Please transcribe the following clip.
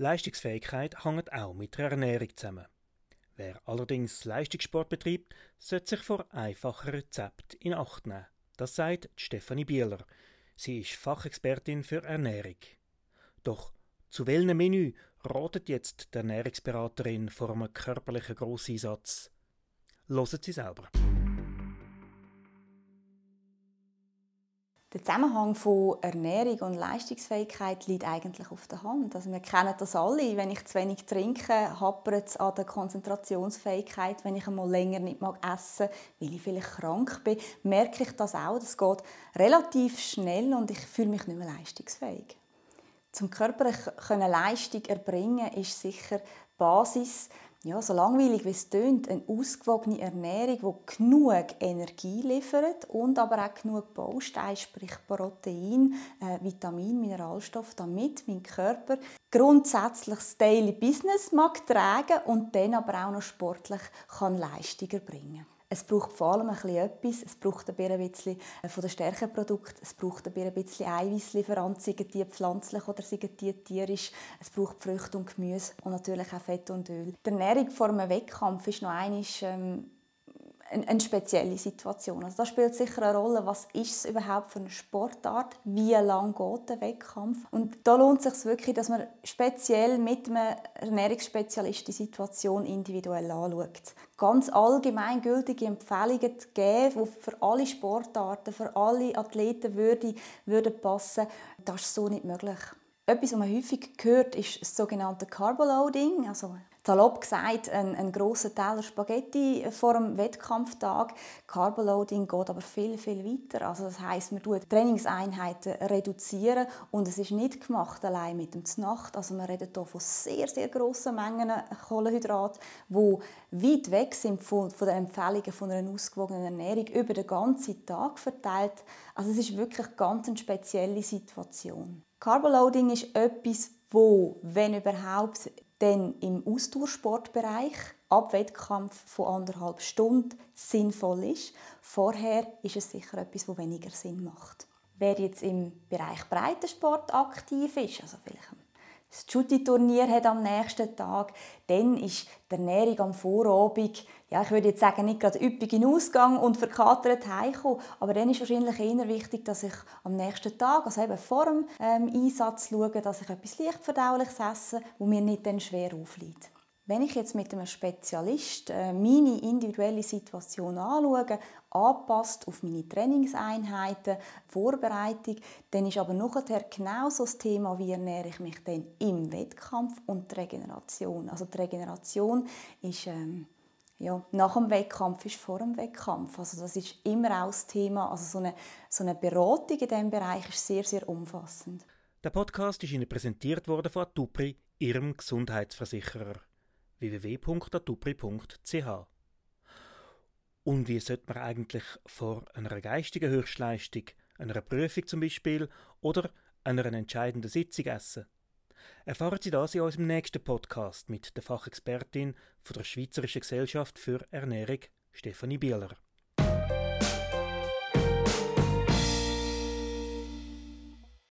Leistungsfähigkeit hängt auch mit der Ernährung zusammen. Wer allerdings Leistungssport betreibt, sollte sich vor einfachen Rezepten in Acht nehmen. Das sagt Stefanie Bieler. Sie ist Fachexpertin für Ernährung. Doch zu welchem Menü ratet jetzt die Ernährungsberaterin vor einem körperlichen Grosseinsatz? Loset Sie selber. Der Zusammenhang von Ernährung und Leistungsfähigkeit liegt eigentlich auf der Hand. Also wir kennen das alle. Wenn ich zu wenig trinke, hapert es an der Konzentrationsfähigkeit. Wenn ich einmal länger nicht mag essen, weil ich vielleicht krank bin, merke ich das auch. Das geht relativ schnell und ich fühle mich nicht mehr leistungsfähig. Zum körperlich Leistung erbringen ist sicher Basis ja, so langweilig wie es tönt, eine ausgewogene Ernährung, die genug Energie liefert und aber auch genug Bausteine, sprich Protein, äh, Vitamin, Mineralstoff, damit mein Körper grundsätzlich das Daily Business mag tragen und dann aber auch noch sportlich kann Leistung erbringen kann. Es braucht vor allem ein bisschen etwas. Es braucht ein bisschen äh, von den Stärkeprodukten. Es braucht ein bisschen Eiweißlieferant, seien die pflanzlich oder seien die tierisch. Es braucht Früchte und Gemüse und natürlich auch Fett und Öl. Die Ernährung vor einem Wettkampf ist noch einmal ähm, eine spezielle Situation. Also da spielt sicher eine Rolle, was ist es überhaupt für eine Sportart, wie lang geht der Wettkampf. Und da lohnt es sich wirklich, dass man speziell mit einem Ernährungsspezialist die Situation individuell anschaut. Ganz allgemeingültige Empfehlungen zu geben, die für alle Sportarten, für alle Athleten würde, würden passen, das ist so nicht möglich. Etwas, was man häufig hört, ist das sogenannte Carboloading, also salopp gesagt, ein, ein grosser Teller Spaghetti vor dem Wettkampftag. Carboloading geht aber viel, viel weiter. Also das heißt, man reduziert Trainingseinheiten reduzieren und es ist nicht gemacht allein mit dem Znacht. Also man redet hier von sehr, sehr grossen Mengen Kohlenhydrat, die weit weg sind von, von den Empfehlungen von einer ausgewogenen Ernährung über den ganzen Tag verteilt. Also es ist wirklich ganz eine spezielle Situation. Carboloading ist etwas, wo, wenn überhaupt, dann im Ausdauersportbereich ab Wettkampf von anderthalb Stunden sinnvoll ist. Vorher ist es sicher etwas, das weniger Sinn macht. Wer jetzt im Bereich Breitensport aktiv ist, also vielleicht das Jutti-Turnier hat am nächsten Tag, dann ist die Ernährung am Vorabend, ja, ich würde jetzt sagen, nicht gerade üppig in Ausgang und verkatert heimkommen, aber dann ist wahrscheinlich eher wichtig, dass ich am nächsten Tag, also eben vor dem ähm, Einsatz schaue, dass ich etwas Leichtverdauliches esse, wo mir nicht dann schwer aufliegt. Wenn ich jetzt mit einem Spezialist äh, meine individuelle Situation anschaue, anpasst auf meine Trainingseinheiten, Vorbereitung, dann ist aber nachher genauso das Thema, wie ernähre ich mich denn im Wettkampf und die Regeneration. Also die Regeneration ist ähm, ja, nach dem Wettkampf ist vor dem Wettkampf. Also das ist immer auch das Thema. Also so eine, so eine Beratung in diesem Bereich ist sehr, sehr umfassend. Der Podcast ist Ihnen präsentiert worden von Atupri, Ihrem Gesundheitsversicherer www.atupri.ch. Und wie sollte man eigentlich vor einer geistigen Höchstleistung, einer Prüfung zum Beispiel oder einer entscheidenden Sitzung essen? Erfahren Sie das in unserem nächsten Podcast mit der Fachexpertin von der Schweizerischen Gesellschaft für Ernährung, Stefanie Bieler.